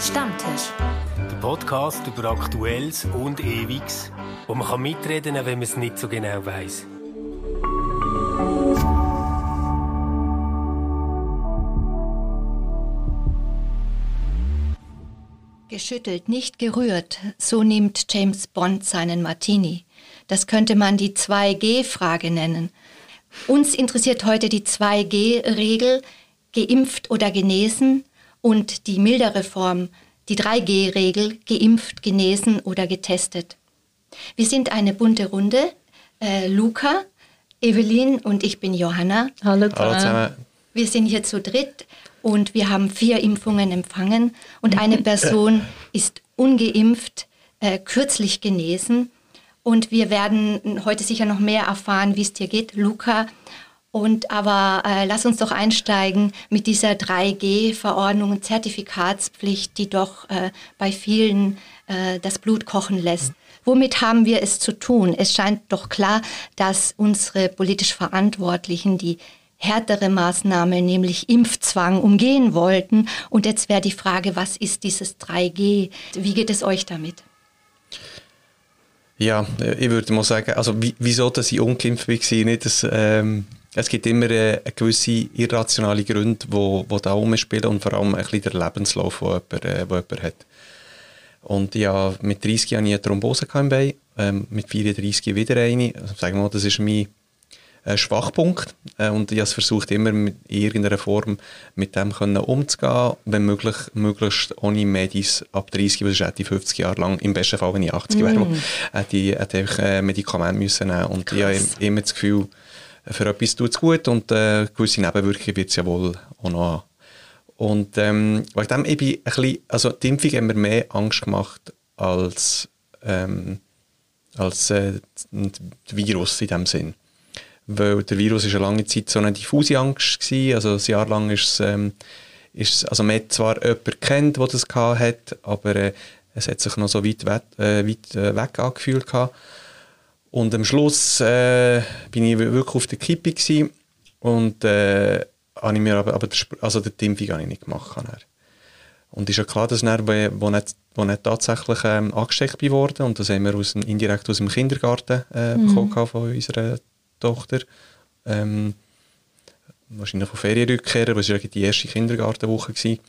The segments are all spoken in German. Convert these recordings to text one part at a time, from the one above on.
Stammtisch. Der Podcast über Aktuelles und Ewiges, wo man kann mitreden kann, wenn man es nicht so genau weiß. Geschüttelt, nicht gerührt, so nimmt James Bond seinen Martini. Das könnte man die 2G-Frage nennen. Uns interessiert heute die 2G-Regel, geimpft oder genesen, und die mildere Form, die 3G-Regel, geimpft, genesen oder getestet. Wir sind eine bunte Runde. Äh, Luca, Evelyn und ich bin Johanna. Hallo, Hallo zusammen. Wir sind hier zu dritt und wir haben vier Impfungen empfangen und eine Person ist ungeimpft, äh, kürzlich genesen. Und wir werden heute sicher noch mehr erfahren, wie es dir geht, Luca. Und aber äh, lass uns doch einsteigen mit dieser 3G-Verordnung und Zertifikatspflicht, die doch äh, bei vielen äh, das Blut kochen lässt. Womit haben wir es zu tun? Es scheint doch klar, dass unsere politisch Verantwortlichen die härtere Maßnahme, nämlich Impfzwang, umgehen wollten. Und jetzt wäre die Frage, was ist dieses 3G? Wie geht es euch damit? Ja, ich würde mal sagen, also wieso, dass ich ungeimpft war, nicht, dass, ähm, es gibt immer äh, gewisse irrationale Gründe, die wo, wo da rumspielen und vor allem ein bisschen der Lebenslauf, den jemand, äh, wo jemand hat. Und ja, mit 30 hatte ich eine Thrombose im Bein, ähm, mit 34 wieder eine. Also, sagen wir mal, das ist mein äh, Schwachpunkt. Äh, und ich habe versucht, immer in irgendeiner Form mit dem können umzugehen, wenn möglich, möglichst ohne Medis ab 30, das ist etwa 50 Jahre lang, im besten Fall, wenn ich 80 mm. wäre, hätte ich, hätte ich äh, Medikamente müssen nehmen Und Krass. ich habe immer das Gefühl, für etwas tut es gut und äh, gewisse Nebenwirkungen wird es ja wohl auch noch haben. Und ähm, wegen dem, ich bin ein bisschen, also die Impfung hat mir mehr Angst gemacht als, ähm, als äh, das Virus in dem Sinn. Weil der Virus ist eine lange Zeit so eine diffuse Angst gewesen, also ein Jahr lang ist es, ähm, ist also man hat zwar jemanden kennt, der das hat, aber äh, es hat sich noch so weit, weit, äh, weit äh, weg angefühlt gehabt. Und am Schluss äh, bin ich wirklich auf der Kippe gewesen und äh, habe ich mir aber, aber also die Impfung habe ich nicht gemacht. Dann. Und ist ja klar, dass er, wo, nicht, wo nicht tatsächlich ähm, angesteckt wurde und das haben wir aus, indirekt aus dem Kindergarten äh, mhm. bekommen von unserer Tochter. Ähm, wahrscheinlich von Ferienrückkehrer, aber es war die erste Kindergartenwoche. Gewesen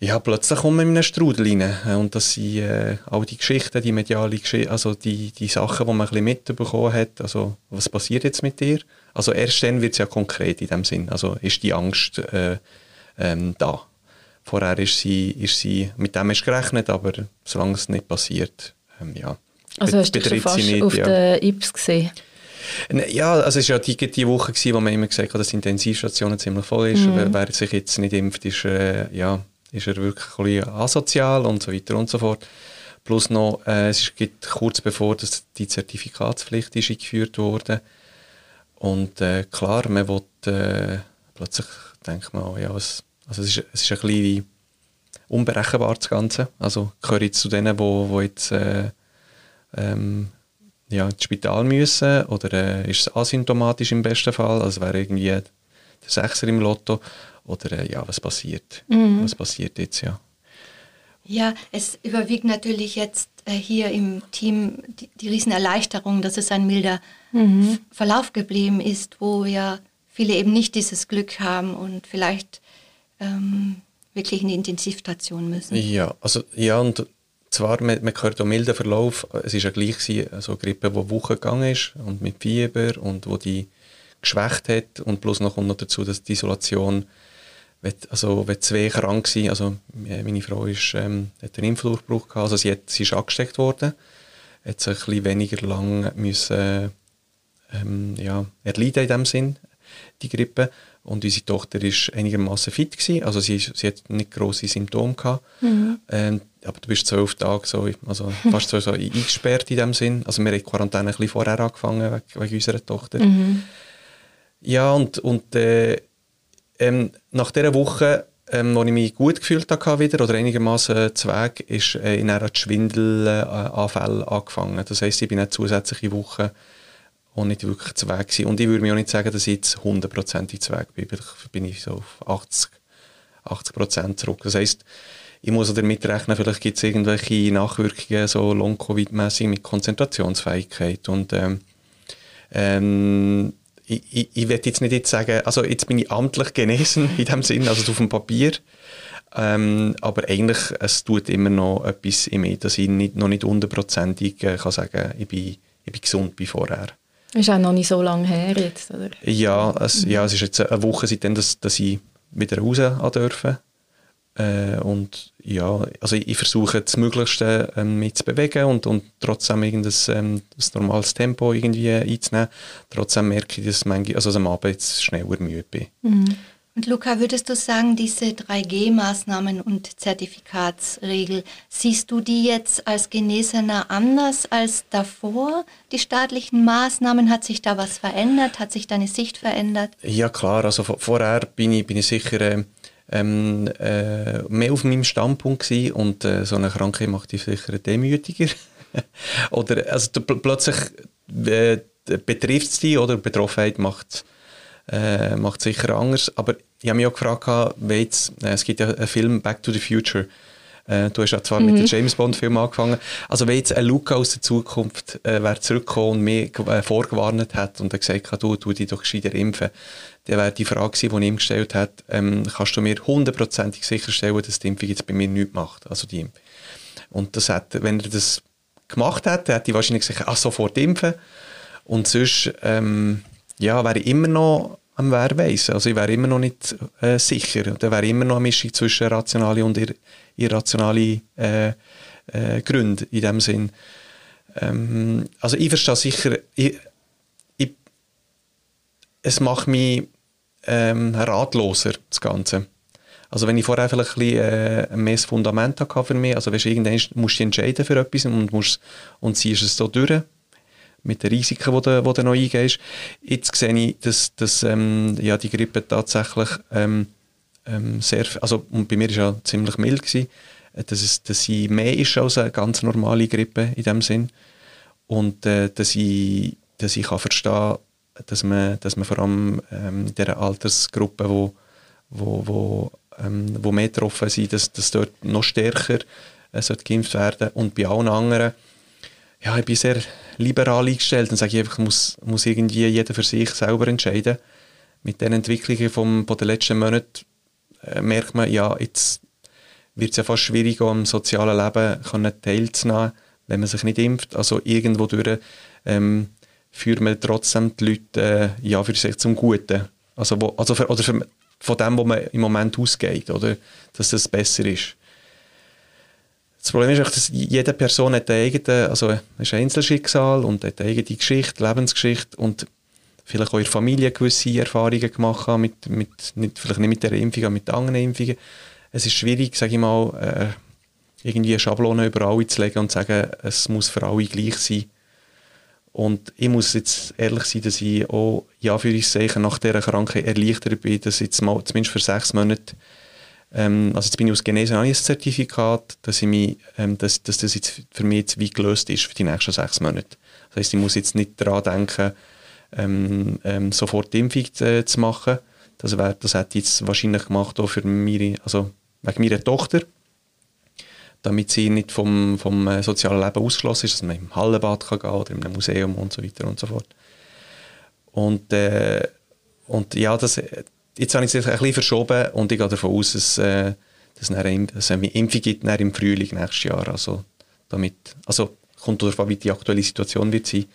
ja, plötzlich kommen wir in einen Strudel rein. Und das sind äh, all die Geschichten, die mediale Geschichten, also die, die Sachen, die man ein bisschen mitbekommen hat. Also, was passiert jetzt mit dir? Also, erst dann wird es ja konkret in dem Sinn. Also, ist die Angst äh, ähm, da. Vorher ist sie, ist sie, mit dem ist gerechnet, aber solange es nicht passiert, ähm, ja. Also, hast du dich fast nicht, auf ja. den Ips gesehen? Ne, ja, also es war ja die, die Woche, gewesen, wo man immer gesagt hat, dass die Intensivstation ziemlich voll ist. Mhm. Wer, wer sich jetzt nicht impft, ist, äh, ja, ist er wirklich ein asozial und so weiter und so fort. Plus noch, äh, es gibt kurz bevor dass die Zertifikatspflicht ist eingeführt wurde. Und äh, klar, man will, äh, plötzlich denkt man, ja, es, also es, ist, es ist ein bisschen unberechenbar das Ganze. Also gehöre ich zu denen, wo, wo jetzt äh, ähm, ja, ins Spital müssen oder äh, ist es asymptomatisch im besten Fall, also wäre irgendwie der Sechser im Lotto oder äh, ja, was passiert? Mhm. Was passiert jetzt, ja? Ja, es überwiegt natürlich jetzt äh, hier im Team die, die Riesenerleichterung, dass es ein milder mhm. Verlauf geblieben ist, wo ja viele eben nicht dieses Glück haben und vielleicht ähm, wirklich in die Intensivstation müssen. Ja, also ja und zwar, man, man hört auch milden Verlauf, es ist ja gleich gewesen, also Grippe, die Wochen gegangen ist und mit Fieber und wo die geschwächt hat und plus noch kommt noch dazu, dass die Isolation also wenn zwei krank sind, also meine Frau ist, ähm, hat einen Impfdurchbruch gehabt, also sie, hat, sie ist angesteckt worden, hat sich ein bisschen weniger lang müssen, ähm, ja, erleiden in dem Sinn, die Grippe. Und unsere Tochter ist einigermaßen fit gewesen, also sie, sie hat nicht grosse Symptome gehabt. Mhm. Ähm, aber du bist zwölf Tage so, also fast so, so eingesperrt in dem Sinn. Also wir haben die Quarantäne ein bisschen vorher angefangen wegen, wegen unserer Tochter. Mhm. Ja, und, und äh, ähm, nach dieser Woche, ähm, wo ich mich gut gefühlt habe wieder, oder einigermaßen äh, Weg, ist äh, in einer Schwindelanfälle äh, angefangen. Das heisst, ich bin eine zusätzliche Woche auch nicht wirklich zu Weg gewesen. Und ich würde mir auch nicht sagen, dass ich jetzt hundertprozentig zu Weg bin. Ich bin ich so auf 80, 80 Prozent zurück. Das heisst, ich muss damit rechnen, vielleicht gibt es irgendwelche Nachwirkungen, so Long-Covid-mäßig mit Konzentrationsfähigkeit. Und ähm, ähm, ich, ich, ich will jetzt nicht jetzt sagen, also jetzt bin ich amtlich genesen in dem Sinn, also auf dem Papier. Ähm, aber eigentlich, es tut immer noch etwas in mir, dass ich nicht, noch nicht hundertprozentig äh, kann sagen ich bin, ich bin gesund wie vorher. Ist auch noch nicht so lange her jetzt, oder? Ja, es, ja, es ist jetzt eine Woche seitdem, dass, dass ich wieder raus dürfen. Äh, und ja, also ich, ich versuche das Möglichste ähm, mit zu bewegen und, und trotzdem irgendein ähm, das normales Tempo irgendwie einzunehmen. Trotzdem merke ich, dass ich also am Abend jetzt schneller müde bin. Mhm. Und Luca, würdest du sagen, diese 3G-Maßnahmen und Zertifikatsregel, siehst du die jetzt als Genesener anders als davor? Die staatlichen Maßnahmen, hat sich da was verändert? Hat sich deine Sicht verändert? Ja klar, also vorher bin ich, bin ich sicher äh, ähm, äh, mehr auf meinem Standpunkt gewesen und äh, so eine Krankheit macht dich sicher demütiger. oder also plötzlich äh, betrifft es dich oder Betroffenheit macht äh, macht sicher anders. Aber ich habe mich auch gefragt, jetzt, äh, es gibt ja einen Film Back to the Future. Äh, du hast ja zwar mhm. mit dem James Bond Film angefangen. Also wenn jetzt ein Luca aus der Zukunft äh, wäre zurückgekommen und mir äh, vorgewarnt hat und gesagt hat, du, tu dich doch gescheiter impfen, dann wäre die Frage gewesen, die ich ihm gestellt hat, ähm, kannst du mir hundertprozentig sicherstellen, dass die Impfung jetzt bei mir nichts macht, also die Impfung. Und das hat, wenn er das gemacht hätte, hätte ich wahrscheinlich gesagt, ach, sofort impfen. Und sonst, ähm, ja, wäre ich immer noch am Wehrweisen. Also ich wäre immer noch nicht äh, sicher. Da wäre immer noch eine Mischung zwischen rationale und irrationale äh, äh, Gründe in dem Sinn. Ähm, also ich verstehe sicher, ich, ich, es macht mich ähm, ratloser, das Ganze. Also wenn ich vorher vielleicht ein bisschen äh, mehr Fundament hatte für mich, also weißt, irgendwann musst du entscheiden für etwas und, musst, und ziehst es so durch mit den Risiken, die du, du noch eingehst. Jetzt sehe ich, dass, dass ähm, ja, die Grippe tatsächlich ähm, ähm, sehr, also und bei mir war ja ziemlich mild, gewesen, äh, dass, es, dass sie mehr ist als eine ganz normale Grippe in dem Sinn. Und äh, dass, ich, dass ich kann verstehen dass man, dass man vor allem ähm, dieser Altersgruppe, wo, wo, wo, ähm, wo mehr getroffen sind, dass, dass dort noch stärker äh, geimpft werden. Und bei allen anderen ja, ich bin sehr liberal eingestellt und sage ich einfach, muss, muss irgendwie jeder für sich selber entscheiden. Mit den Entwicklungen vom, von den letzten Monaten merkt man, ja, jetzt wird es ja fast schwierig, am sozialen Leben teilzunehmen, wenn man sich nicht impft. Also irgendwo durch ähm, führt man trotzdem die Leute äh, ja, für sich zum Guten. Also, wo, also für, oder für, von dem, wo man im Moment ausgeht, oder? dass das besser ist. Das Problem ist dass jede Person hat eine eigene, also ist ein Einzelschicksal und hat eine eigene Geschichte, Lebensgeschichte und vielleicht auch in der Familie gewisse Erfahrungen gemacht haben, mit, mit, nicht, vielleicht nicht mit der Impfung, aber mit anderen Impfungen. Es ist schwierig, sage ich mal, äh, irgendwie eine Schablone über alle zu legen und zu sagen, es muss für alle gleich sein. Und ich muss jetzt ehrlich sein, dass ich auch, ja, für ich nach dieser Krankheit erleichtert bin, dass jetzt mal, zumindest für sechs Monate ähm, also jetzt bin ich aus Genese ein Zertifikat, dass, ich mich, ähm, dass, dass das jetzt für mich jetzt wie gelöst ist für die nächsten sechs Monate. Das heisst, ich muss jetzt nicht daran denken, ähm, ähm, sofort die Impfung zu, zu machen. Das, wär, das hätte ich jetzt wahrscheinlich gemacht auch für meine, also wegen meiner Tochter, damit sie nicht vom, vom äh, sozialen Leben ausgeschlossen ist, dass man im Hallenbad kann gehen oder in einem Museum und so weiter und so fort. Und, äh, und ja, das, jetzt habe ich es ein bisschen verschoben und ich gehe davon aus, dass, äh, dass es eine Impfung gibt im Frühling nächstes Jahr. Also, damit, also kommt darauf an, wie die aktuelle Situation wird sein,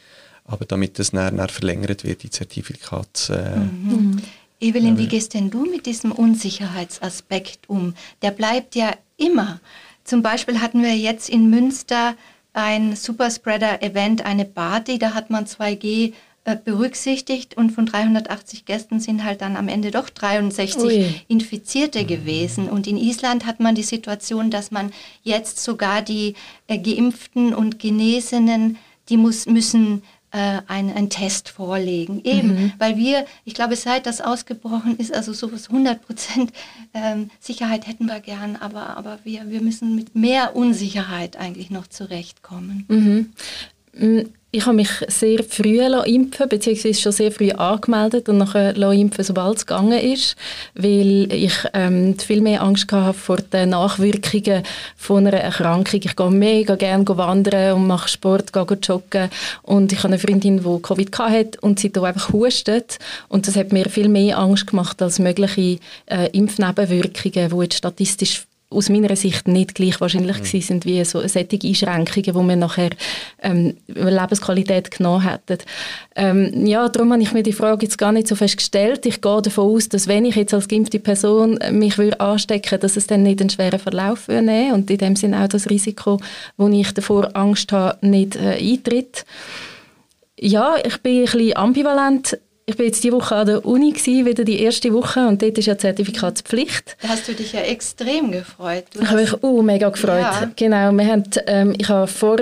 aber damit das dann, dann verlängert wird, die Zertifikats... Äh, mhm. Evelyn, wie gehst denn du mit diesem Unsicherheitsaspekt um? Der bleibt ja immer. Zum Beispiel hatten wir jetzt in Münster ein Superspreader-Event, eine Party, da hat man 2G äh, berücksichtigt und von 380 Gästen sind halt dann am Ende doch 63 Ui. Infizierte gewesen. Und in Island hat man die Situation, dass man jetzt sogar die äh, Geimpften und Genesenen, die muss, müssen äh, einen, Test vorlegen. Eben, mhm. weil wir, ich glaube, seit das ausgebrochen ist, also so 100 Prozent ähm, Sicherheit hätten wir gern, aber, aber wir, wir müssen mit mehr Unsicherheit eigentlich noch zurechtkommen. Mhm ich habe mich sehr früh impfen beziehungsweise schon sehr früh angemeldet und nachher impfen, sobald es gegangen ist, weil ich ähm, viel mehr Angst hatte vor den Nachwirkungen von einer Erkrankung. Ich gehe mega gerne wandern und mache Sport, gehe joggen und ich habe eine Freundin, die Covid hatte und sie da einfach hustet und das hat mir viel mehr Angst gemacht als mögliche äh, Impfnebenwirkungen, die jetzt statistisch aus meiner Sicht nicht gleich wahrscheinlich mhm. sind wie so solche Einschränkungen, wo man nachher ähm, Lebensqualität genommen hätten. Ähm, ja, darum habe ich mir die Frage jetzt gar nicht so festgestellt. Ich gehe davon aus, dass wenn ich jetzt als geimpfte Person mich würde anstecken dass es dann nicht einen schweren Verlauf würde nehmen und in dem Sinne auch das Risiko, wo ich davor Angst habe, nicht äh, eintritt. Ja, ich bin ein bisschen ambivalent ich bin jetzt diese Woche an der Uni gewesen, wieder die erste Woche und dort ist ja Zertifikatspflicht. Da hast du dich ja extrem gefreut. Du ich habe mich uh, mega gefreut. Ja. Genau, wir haben, ähm, ich habe vor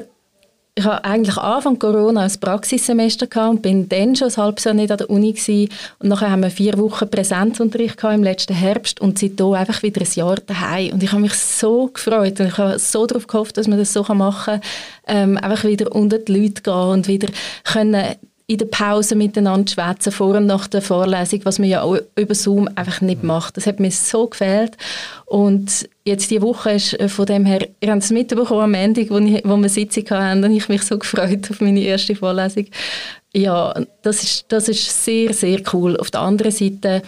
ich habe eigentlich Anfang Corona ein Praxissemester gehabt und bin dann schon ein halbes Jahr nicht an der Uni gewesen. Und nachher haben wir vier Wochen Präsenzunterricht gehabt im letzten Herbst und seitdem einfach wieder ein Jahr daheim. Und ich habe mich so gefreut und ich habe so darauf gehofft, dass man das so machen kann, ähm, einfach wieder unter die Leute gehen und wieder können in der Pause miteinander schwätzen, vor und nach der Vorlesung, was man ja auch über Zoom einfach nicht macht. Das hat mir so gefehlt. Und jetzt die Woche ist äh, von dem her, ihr habt es mitbekommen am Ende, wo, ich, wo wir Sitzung hatten, und ich mich so gefreut auf meine erste Vorlesung. Ja, das ist, das ist sehr, sehr cool. Auf der anderen Seite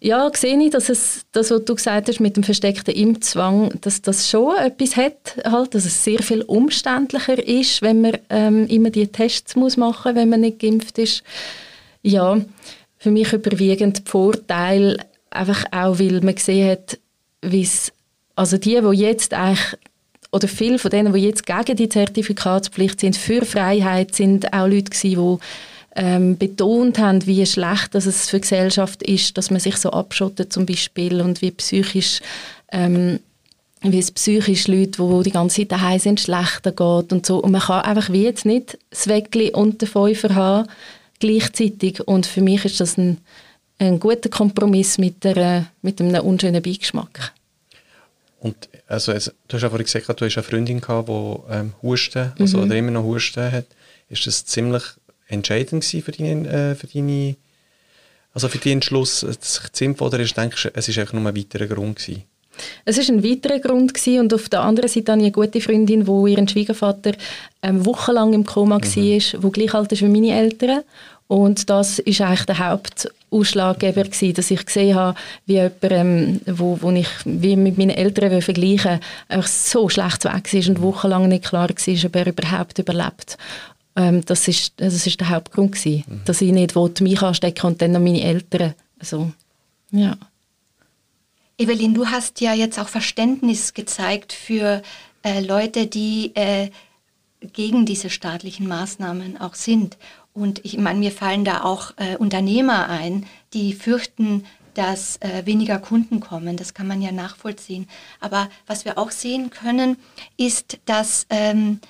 ja, sehe ich, dass es, das, was du gesagt hast mit dem versteckten Impfzwang, dass das schon etwas hat, halt, dass es sehr viel umständlicher ist, wenn man ähm, immer die Tests muss machen, wenn man nicht geimpft ist. Ja, für mich überwiegend die Vorteile, einfach auch, weil man gesehen hat, wie es, also die, die jetzt eigentlich oder viele von denen, die jetzt gegen die Zertifikatspflicht sind, für Freiheit, sind auch Leute die ähm, betont haben, wie schlecht dass es für die Gesellschaft ist, dass man sich so abschottet zum Beispiel und wie psychisch ähm, wie es psychisch Leute, die die ganze Zeit daheim sind, schlechter geht und so. Und man kann einfach wie jetzt nicht das Weckli und den Fünfer haben gleichzeitig. Und für mich ist das ein, ein guter Kompromiss mit, der, mit einem unschönen Beigeschmack. Und also, also, du hast ja vorhin gesagt, du hast eine Freundin gehabt, die ähm, Husten, also mhm. oder immer noch Husten hat. Ist das ziemlich entscheidend für, deine, äh, für deine also für deinen Entschluss, sich zu oder ist, denkst du, es war einfach nur ein weiterer Grund gewesen? Es war ein weiterer Grund gewesen, und auf der anderen Seite habe ich eine gute Freundin, wo ihren Schwiegervater ähm, wochenlang im Koma mhm. war, wo gleich alt ist wie meine Eltern. Und das ist eigentlich der Hauptausschlaggeber gewesen, dass ich gesehen habe, wie jemand, ähm, wo, wo ich wie mit meinen Eltern vergleichen einfach so schlecht weg war und wochenlang nicht klar war, ob er überhaupt überlebt. Ähm, das, ist, das ist der Hauptgrund gewesen, mhm. dass ich nicht wollte, mich anstecken und dann noch meine Eltern. Also, ja. Evelyn, du hast ja jetzt auch Verständnis gezeigt für äh, Leute, die äh, gegen diese staatlichen Maßnahmen auch sind. Und ich meine, mir fallen da auch äh, Unternehmer ein, die fürchten, dass äh, weniger Kunden kommen. Das kann man ja nachvollziehen. Aber was wir auch sehen können, ist, dass ähm,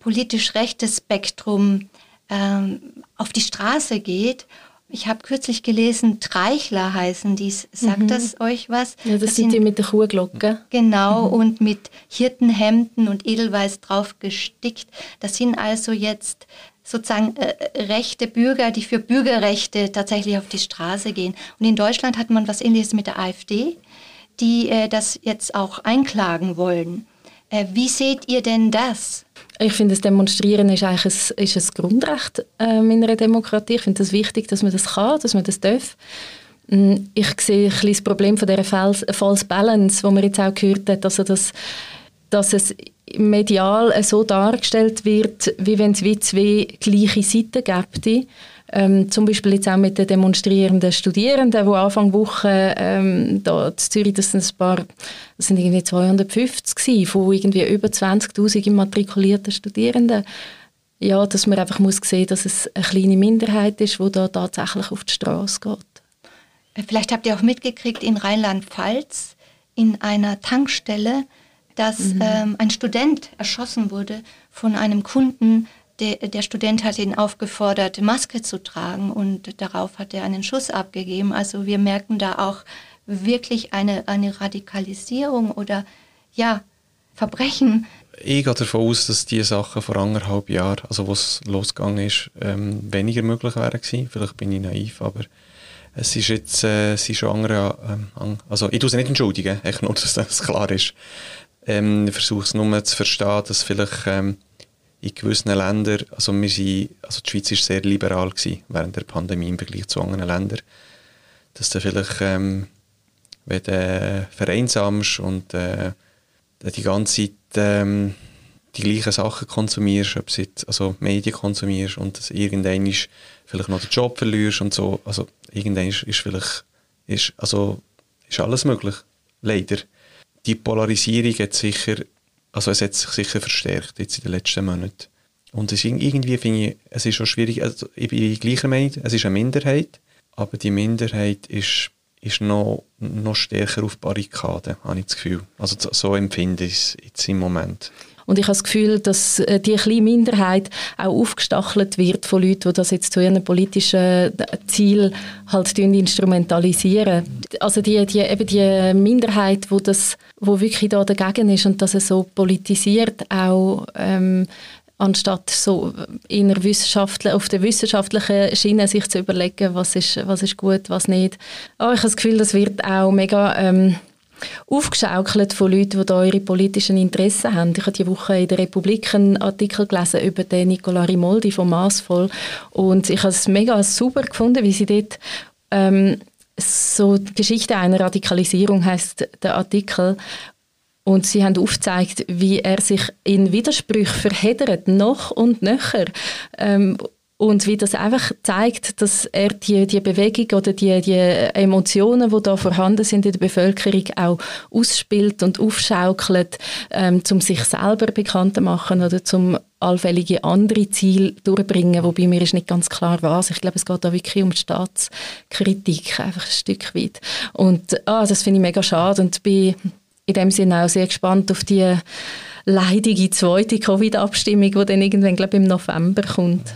politisch rechtes Spektrum ähm, auf die Straße geht. Ich habe kürzlich gelesen, Treichler heißen dies. Sagt mhm. das euch was? Ja, das, das sind die mit der Kuhglocke. Genau, mhm. und mit Hirtenhemden und Edelweiß drauf gestickt. Das sind also jetzt sozusagen äh, rechte Bürger, die für Bürgerrechte tatsächlich auf die Straße gehen. Und in Deutschland hat man was ähnliches mit der AfD, die äh, das jetzt auch einklagen wollen. Äh, wie seht ihr denn das? Ich finde, das Demonstrieren ist eigentlich ein, ist ein Grundrecht äh, in einer Demokratie. Ich finde es das wichtig, dass man das kann, dass man das darf. Mm, ich sehe ein das Problem von dieser False Balance, wo man jetzt auch gehört hat, also dass, dass es medial so dargestellt wird, wie wenn es wie zwei gleiche Seiten gäbe. Ähm, zum Beispiel jetzt auch mit den demonstrierenden Studierenden, die Anfang Woche ähm, da in Zürich, das sind ein paar, das sind irgendwie 250 gewesen, von irgendwie über 20'000 immatrikulierten Studierenden. Ja, dass man einfach muss sehen, dass es eine kleine Minderheit ist, die da tatsächlich auf die Straße geht. Äh, vielleicht habt ihr auch mitgekriegt, in Rheinland-Pfalz in einer Tankstelle, dass mhm. ähm, ein Student erschossen wurde von einem Kunden, der, der Student hat ihn aufgefordert, Maske zu tragen und darauf hat er einen Schuss abgegeben. Also wir merken da auch wirklich eine, eine Radikalisierung oder ja, Verbrechen, ich gehe davon aus, dass diese Sachen vor anderthalb Jahren, also wo es losgegangen ist, ähm, weniger möglich wären gewesen. Vielleicht bin ich naiv, aber es ist jetzt äh, es ist schon andere, ähm, also ich tue sie nicht entschuldigen, echt nur, dass das klar ist. Ähm, ich versuche es nur zu verstehen, dass vielleicht ähm, in gewissen Ländern, also wir sind, also die Schweiz war sehr liberal gewesen während der Pandemie im Vergleich zu anderen Ländern, dass du vielleicht, ähm, wenn du vereinsamst und äh, die ganze Zeit ähm, die gleichen Sachen konsumierst, ob du also Medien konsumierst und dass irgendwann vielleicht noch den Job verlierst und so, also irgendwann ist, ist vielleicht, ist, also ist alles möglich, leider. Die Polarisierung hat sicher also es hat sich sicher verstärkt jetzt in den letzten Monaten. Und es irgendwie finde ich, es ist schon schwierig, also ich bin gleicher Meinung, es ist eine Minderheit, aber die Minderheit ist, ist noch, noch stärker auf Barrikaden, habe ich das Gefühl. Also so empfinde ich es jetzt im Moment. Und ich habe das Gefühl, dass äh, die kleine Minderheit auch aufgestachelt wird von Leuten, die das jetzt zu ihren politischen äh, Ziel halt instrumentalisieren. Also die, die, eben die Minderheit, wo das, wo wirklich da dagegen ist und dass es so politisiert, auch ähm, anstatt so in der auf der wissenschaftlichen Schiene sich zu überlegen, was ist, was ist gut, was nicht. Oh, ich habe das Gefühl, das wird auch mega ähm, aufgeschaukelt von Leuten, die da ihre politischen Interessen haben. Ich habe diese Woche in der Republik einen Artikel gelesen über den Nicola Rimoldi von Maßvoll und ich habe es mega super gefunden, wie sie dort ähm, so die Geschichte einer Radikalisierung heißt der Artikel und sie haben aufgezeigt, wie er sich in Widersprüche verheddert, noch und nöcher. Ähm, und wie das einfach zeigt, dass er die, die Bewegung oder die, die Emotionen, die da vorhanden sind in der Bevölkerung, auch ausspielt und aufschaukelt, ähm, um sich selber bekannt zu machen oder zum allfällige andere Ziele durchbringen, wobei mir ist nicht ganz klar was. Ich glaube, es geht da wirklich um die Staatskritik, einfach ein Stück weit. Und ah, das finde ich mega schade und bin in dem Sinne auch sehr gespannt auf die leidige zweite Covid-Abstimmung, die dann irgendwann, glaube ich, im November kommt.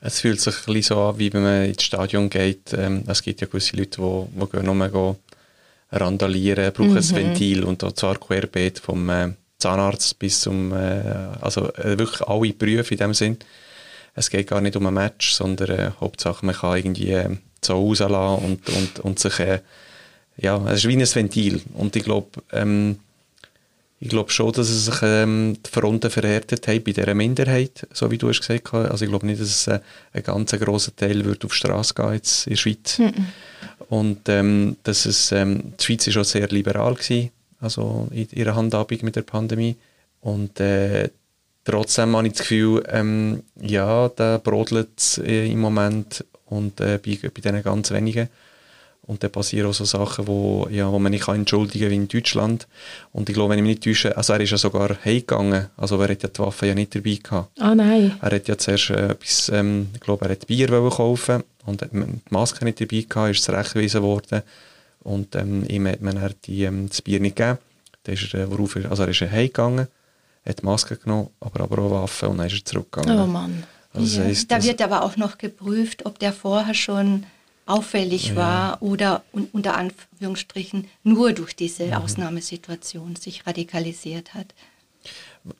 Es fühlt sich ein bisschen so an, wie wenn man ins Stadion geht. Ähm, es gibt ja gewisse Leute, die, die gehen nur gehen randalieren, brauchen mhm. ein Ventil und zwar querbeet vom äh, Zahnarzt bis zum, äh, also äh, wirklich alle Berufe in dem Sinn. Es geht gar nicht um ein Match, sondern äh, Hauptsache man kann irgendwie äh, so rauslassen und, und, und sich, äh, ja, es ist wie ein Ventil und ich glaube, ähm, ich glaube schon, dass es sich ähm, die Fronten verhärtet haben bei dieser Minderheit, so wie du hast gesagt hast. Also ich glaube nicht, dass es äh, ein ganz grosser Teil wird auf die Straße gehen jetzt in der Schweiz. Mhm. Und ähm, dass es, ähm, die Schweiz war schon sehr liberal, gewesen, also in ihrer Handhabung mit der Pandemie. Und äh, trotzdem habe ich das Gefühl, ähm, ja, da brodelt es äh, im Moment und äh, bei, bei diesen ganz wenigen. Und dann passieren auch so Sachen, wo, ja, wo man nicht entschuldigen kann, wie in Deutschland. Und ich glaube, wenn ich mich nicht täusche, also er ist ja sogar heimgegangen. Also er hat ja die Waffe ja nicht dabei gehabt. Ah, nein. Er hat ja zuerst äh, etwas, ähm, ich glaube, er hat Bier kaufen und hat die Maske nicht dabei gehabt, ist zurechtgewiesen worden. Und ähm, ihm hat man dann die, ähm, das Bier nicht gegeben. Dann ist er, äh, worauf er, also er ist heimgegangen, hat die Maske genommen, aber, aber auch Waffe und dann ist er zurückgegangen. Oh Mann. Also ja. heisst, da wird aber auch noch geprüft, ob der vorher schon auffällig ja. war oder un unter Anführungsstrichen nur durch diese mhm. Ausnahmesituation sich radikalisiert hat.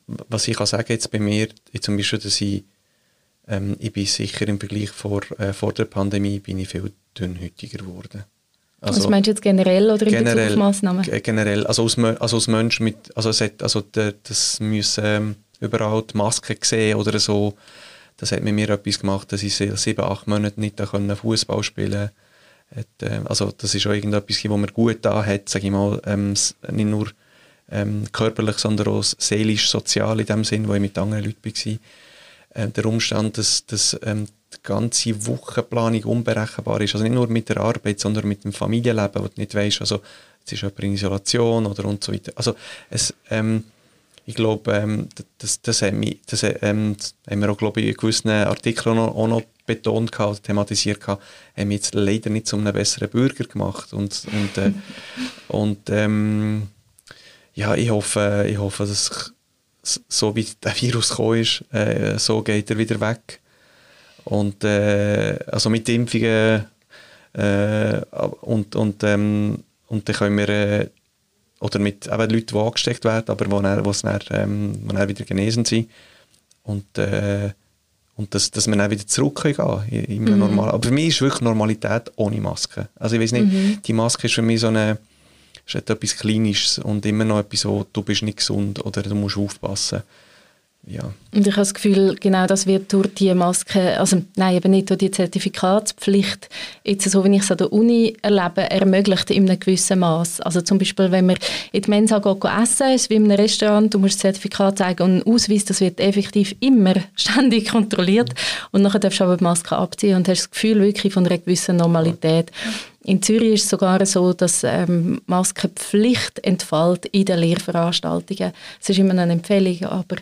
Was ich kann sagen jetzt bei mir, zum Beispiel, dass ich, ähm, ich bin sicher im Vergleich vor, äh, vor der Pandemie bin ich viel dünnhütiger geworden. Also, Was meinst du jetzt generell oder in generell, Bezug auf Massnahmen? Generell, also als, also als Mensch mit, also, es hat, also der, das müssen ähm, überall die Masken sehen oder so, das hat mit mir etwas gemacht, dass ich sieben, acht Monate nicht Fußball spielen konnte. Äh, also das ist auch irgendetwas, was mir gut da hat, sage ich mal, ähm, nicht nur ähm, körperlich, sondern auch seelisch, sozial in dem Sinn, wo ich mit anderen Leuten war. Äh, der Umstand, dass, dass ähm, die ganze Wochenplanung unberechenbar ist, also nicht nur mit der Arbeit, sondern mit dem Familienleben, wo du nicht weißt, also jetzt ist jemand in Isolation oder und so weiter. Also es, ähm, ich glaube, ähm, das, das, haben wir, das ähm, haben wir auch, glaube ich, in gewissen Artikeln auch noch, auch noch betont gehabt, thematisiert gehabt, haben wir jetzt leider nicht zu einem besseren Bürger gemacht. Und, und, äh, und ähm, ja, ich hoffe, ich hoffe, dass so wie der Virus gekommen ist, äh, so geht er wieder weg. Und äh, also mit Impfungen äh, und, und, ähm, und dann können wir äh, oder mit eben Leuten, die angesteckt werden, aber wo, dann, wo's dann, ähm, wo dann wieder genesen sind. Und, äh, und dass, dass wir dann wieder zurück gehen können in, in mhm. Normal. Aber für mich ist wirklich Normalität ohne Maske. Also ich weiß nicht, mhm. die Maske ist für mich so eine, ist etwas Klinisches und immer noch etwas so, du bist nicht gesund oder du musst aufpassen ja. Und ich habe das Gefühl, genau das wird durch die Maske, also nein, eben nicht durch die Zertifikatspflicht, jetzt so wie ich es an der Uni erlebe, ermöglicht in einem gewissen Maß. Also zum Beispiel, wenn man in die Mensa geht, essen, ist wie in einem Restaurant, du musst das Zertifikat zeigen und einen Ausweis, das wird effektiv immer ständig kontrolliert und nachher darfst du aber die Maske abziehen und hast das Gefühl wirklich von einer gewissen Normalität. In Zürich ist es sogar so, dass ähm, Maskenpflicht entfällt in den Lehrveranstaltungen. Es ist immer eine Empfehlung, aber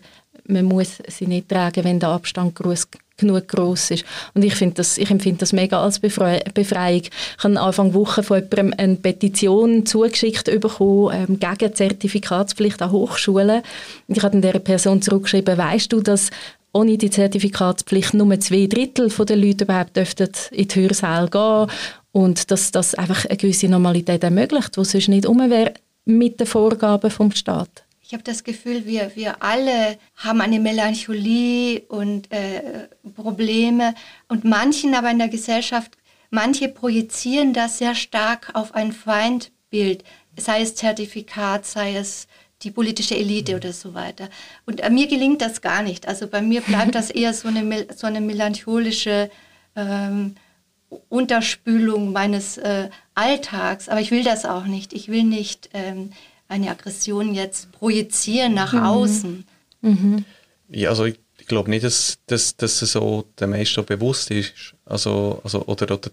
man muss sie nicht tragen, wenn der Abstand groß, genug groß ist. Und ich, das, ich empfinde das mega als Befrei Befreiung. Ich habe Anfang Woche von jemandem eine Petition zugeschickt bekommen ähm, gegen Zertifikatspflicht an Hochschulen. Ich habe dieser Person zurückgeschrieben, weißt du, dass ohne die Zertifikatspflicht nur zwei Drittel der Leute überhaupt dürften in die Hörsäle gehen und dass das einfach eine gewisse Normalität ermöglicht, die sonst nicht um wäre mit den Vorgaben vom Staat. Ich habe das Gefühl, wir, wir alle haben eine Melancholie und äh, Probleme und manchen aber in der Gesellschaft, manche projizieren das sehr stark auf ein Feindbild, sei es Zertifikat, sei es die politische Elite oder so weiter. Und äh, mir gelingt das gar nicht. Also bei mir bleibt das eher so eine, so eine melancholische ähm, Unterspülung meines äh, Alltags. Aber ich will das auch nicht. Ich will nicht ähm, eine Aggression jetzt projizieren nach mhm. außen. Mhm. Ja, also ich, ich glaube nicht, dass, dass, dass es so den meisten bewusst ist. Also, also, oder, oder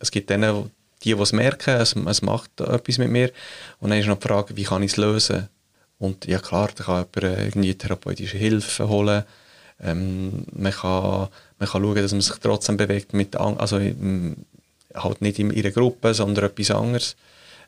es gibt denen, die, die es merken, es, es macht etwas mit mir. Und dann ist noch die Frage, wie kann ich es lösen? Und ja klar, da kann jemand irgendwie therapeutische Hilfe holen. Ähm, man, kann, man kann schauen, dass man sich trotzdem bewegt, mit, also halt nicht in ihrer Gruppe, sondern etwas anderes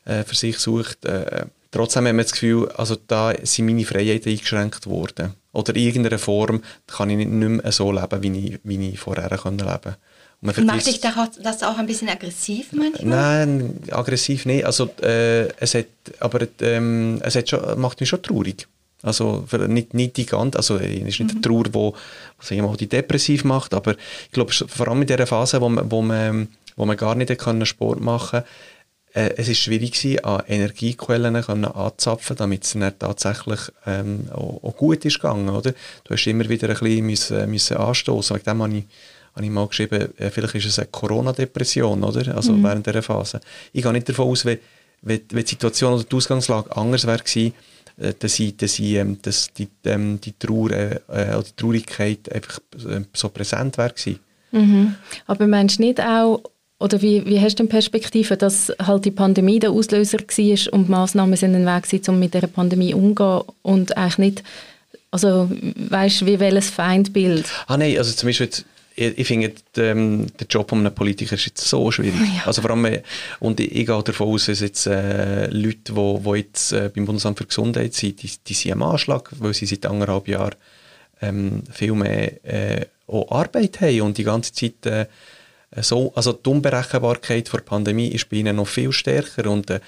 äh, für sich sucht. Äh, Trotzdem haben wir das Gefühl, also da sind meine Freiheiten eingeschränkt worden. Oder in irgendeiner Form kann ich nicht mehr so leben, wie ich, wie ich vorher leben konnte. Macht dich das auch ein bisschen aggressiv manchmal? Nein, aggressiv nicht. Also, äh, es hat, aber ähm, es hat schon, macht mich schon traurig. Also nicht, nicht die ganze, also es ist nicht mhm. eine Trauer, wo, wo mal, die depressiv macht, aber ich glaube, vor allem in dieser Phase, wo man, wo man, wo man gar nicht Sport machen konnte, äh, es ist schwierig gewesen, an Energiequellen können anzapfen, damit es dann tatsächlich ähm, auch, auch, gut ist gegangen, oder? Du hast immer wieder ein bisschen müssen, müssen anstoßen. Wegen dem habe ich, habe ich mal geschrieben, äh, vielleicht ist es eine Corona-Depression, oder? Also mhm. während dieser Phase. Ich gehe nicht davon aus, wenn, wenn, wenn die Situation oder die Ausgangslage anders wäre gewesen, äh, dass, ich, dass, ich, ähm, dass die, ähm, die Trauer äh, äh oder die Traurigkeit einfach äh, so präsent wäre. Mhm. Aber meinst du nicht auch, oder wie, wie hast du die Perspektive, dass halt die Pandemie der Auslöser war und die Massnahmen sind ein Weg um mit der Pandemie umzugehen und eigentlich nicht, also weißt du, wie welches Feindbild? Ah nein, also zum Beispiel jetzt, ich, ich finde, ähm, der Job eines Politiker ist jetzt so schwierig. Ja. Also vor allem, äh, und ich, ich gehe davon aus, dass jetzt äh, Leute, die, die jetzt äh, beim Bundesamt für Gesundheit sind, die, die sind am Anschlag, weil sie seit anderthalb Jahren ähm, viel mehr äh, auch Arbeit haben und die ganze Zeit äh, so, also die Unberechenbarkeit der Pandemie ist bei ihnen noch viel stärker und, äh,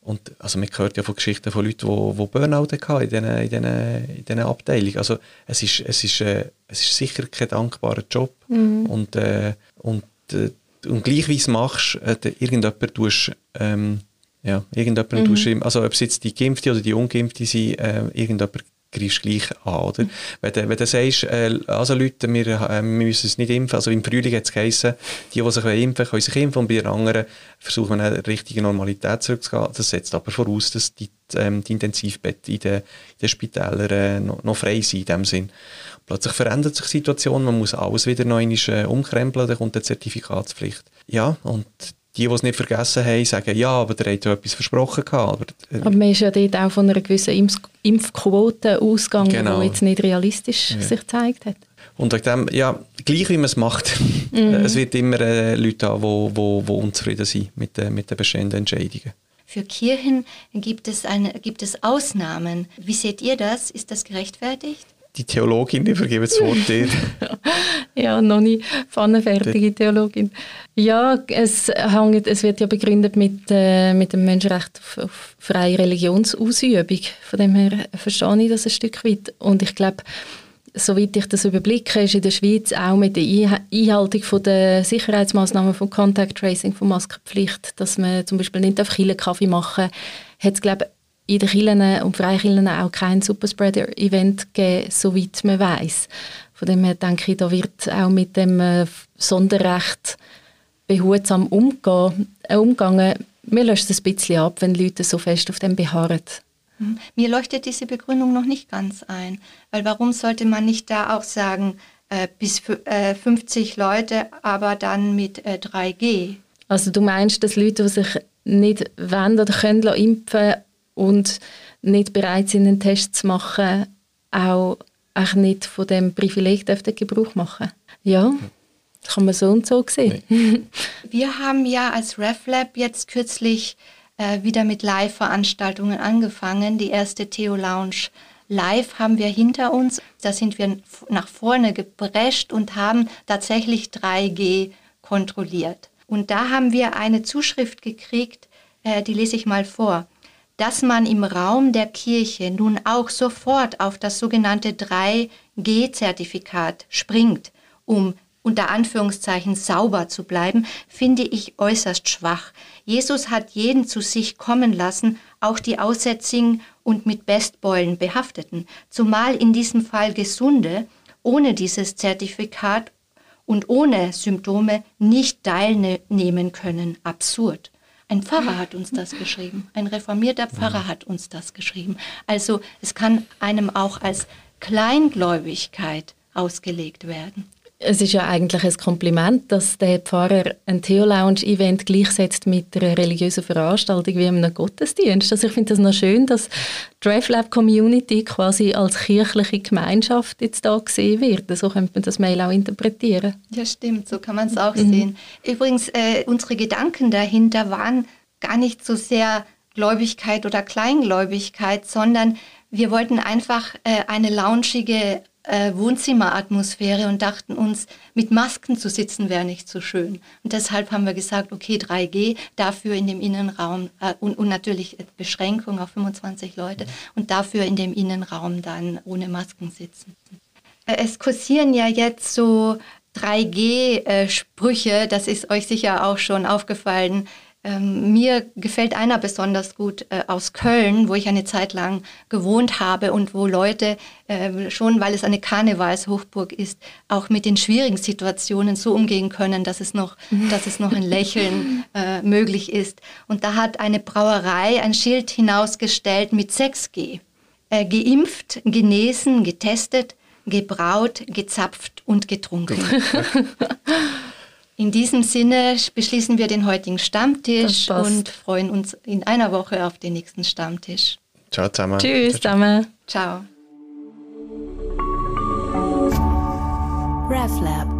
und also man hört ja von Geschichten von Leuten, die, die Burnout hatten in diesen, in, diesen, in diesen Abteilungen. Also es ist, es ist, äh, es ist sicher kein dankbarer Job mhm. und, äh, und, äh, und gleich wie es machst, äh, irgendjemand tust, ähm, ja, irgendjemand mhm. tust, also ob es jetzt die Geimpfte oder die Ungeimpfte sind, äh, irgendjemand greifst gleich an, oder? Wenn, du, wenn du sagst, äh, also Leute, wir, äh, wir müssen es nicht impfen, also im Frühling hat es geheißen, die, die sich impfen können sich impfen und bei den anderen versuchen wir eine richtige Normalität zurückzugehen. Das setzt aber voraus, dass die, ähm, die Intensivbetten in den, in den Spitälern äh, noch, noch, frei sind in dem Sinn. Plötzlich verändert sich die Situation, man muss alles wieder einmal äh, umkrempeln, dann kommt eine Zertifikatspflicht. Ja, und die, die es nicht vergessen haben, sagen, ja, aber der hat ja etwas versprochen gehabt. Aber, äh, aber man ist ja dort auch von einer gewissen Impf Impfquote ausgegangen, genau. die jetzt nicht realistisch ja. sich gezeigt hat. Und wegen dem, ja, gleich wie man es macht, mhm. es wird immer äh, Leute haben, die wo, wo, wo unzufrieden sind mit, äh, mit den bestehenden Entscheidungen. Für Kirchen gibt es, eine, gibt es Ausnahmen. Wie seht ihr das? Ist das gerechtfertigt? Die Theologin, ich vergebe das Wort dir. ja, noch nicht pfannenfertige Theologin. Ja, es, hängt, es wird ja begründet mit, äh, mit dem Menschenrecht auf, auf freie Religionsausübung. Von dem her verstehe ich das ein Stück weit. Und ich glaube, soweit ich das überblicke, ist in der Schweiz auch mit der Einhaltung von der Sicherheitsmaßnahmen von Contact Tracing, von Maskenpflicht, dass man zum Beispiel nicht auf Kaffee machen darf, hat es, glaube in den Kirchen und Freikirchen auch kein Superspreader-Event gegeben, soweit man weiß. Von dem her denke ich, da wird auch mit dem äh, Sonderrecht behutsam umgehen, äh, umgegangen. Wir lösen es ein bisschen ab, wenn Leute so fest auf dem beharren. Mhm. Mir leuchtet diese Begründung noch nicht ganz ein, weil warum sollte man nicht da auch sagen, äh, bis äh, 50 Leute, aber dann mit äh, 3G? Also du meinst, dass Leute, die sich nicht wollen oder können impfen und nicht bereit sind, einen Test zu machen, auch, auch nicht von dem Privileg dürften Gebrauch machen? Ja. Das kann man so und so sehen. Wir haben ja als RefLab jetzt kürzlich äh, wieder mit Live-Veranstaltungen angefangen. Die erste Theo Lounge Live haben wir hinter uns. Da sind wir nach vorne geprescht und haben tatsächlich 3G kontrolliert. Und da haben wir eine Zuschrift gekriegt, äh, die lese ich mal vor, dass man im Raum der Kirche nun auch sofort auf das sogenannte 3G-Zertifikat springt, um unter Anführungszeichen sauber zu bleiben, finde ich äußerst schwach. Jesus hat jeden zu sich kommen lassen, auch die Aussätzigen und mit Bestbeulen behafteten, zumal in diesem Fall Gesunde ohne dieses Zertifikat und ohne Symptome nicht teilnehmen können. Absurd. Ein Pfarrer hat uns das geschrieben. Ein reformierter Pfarrer hat uns das geschrieben. Also es kann einem auch als Kleingläubigkeit ausgelegt werden. Es ist ja eigentlich ein Kompliment, dass der Pfarrer ein Theo-Lounge-Event gleichsetzt mit einer religiösen Veranstaltung wie einem Gottesdienst. Also ich finde es noch schön, dass die DriveLab Community quasi als kirchliche Gemeinschaft jetzt da gesehen wird. So könnte man das Mail auch interpretieren. Ja, stimmt, so kann man es auch mhm. sehen. Übrigens, äh, unsere Gedanken dahinter waren gar nicht so sehr Gläubigkeit oder Kleingläubigkeit, sondern wir wollten einfach äh, eine launchige äh, Wohnzimmeratmosphäre und dachten uns, mit Masken zu sitzen wäre nicht so schön. Und deshalb haben wir gesagt, okay, 3G, dafür in dem Innenraum äh, und, und, natürlich Beschränkung auf 25 Leute und dafür in dem Innenraum dann ohne Masken sitzen. Äh, es kursieren ja jetzt so 3G-Sprüche, äh, das ist euch sicher auch schon aufgefallen. Ähm, mir gefällt einer besonders gut äh, aus Köln, wo ich eine Zeit lang gewohnt habe und wo Leute äh, schon, weil es eine Karnevalshochburg ist, auch mit den schwierigen Situationen so umgehen können, dass es noch, dass es noch ein Lächeln äh, möglich ist. Und da hat eine Brauerei ein Schild hinausgestellt mit 6G. Äh, geimpft, genesen, getestet, gebraut, gezapft und getrunken. In diesem Sinne beschließen wir den heutigen Stammtisch und freuen uns in einer Woche auf den nächsten Stammtisch. Ciao zusammen. Tschüss zusammen. Ciao. RefLab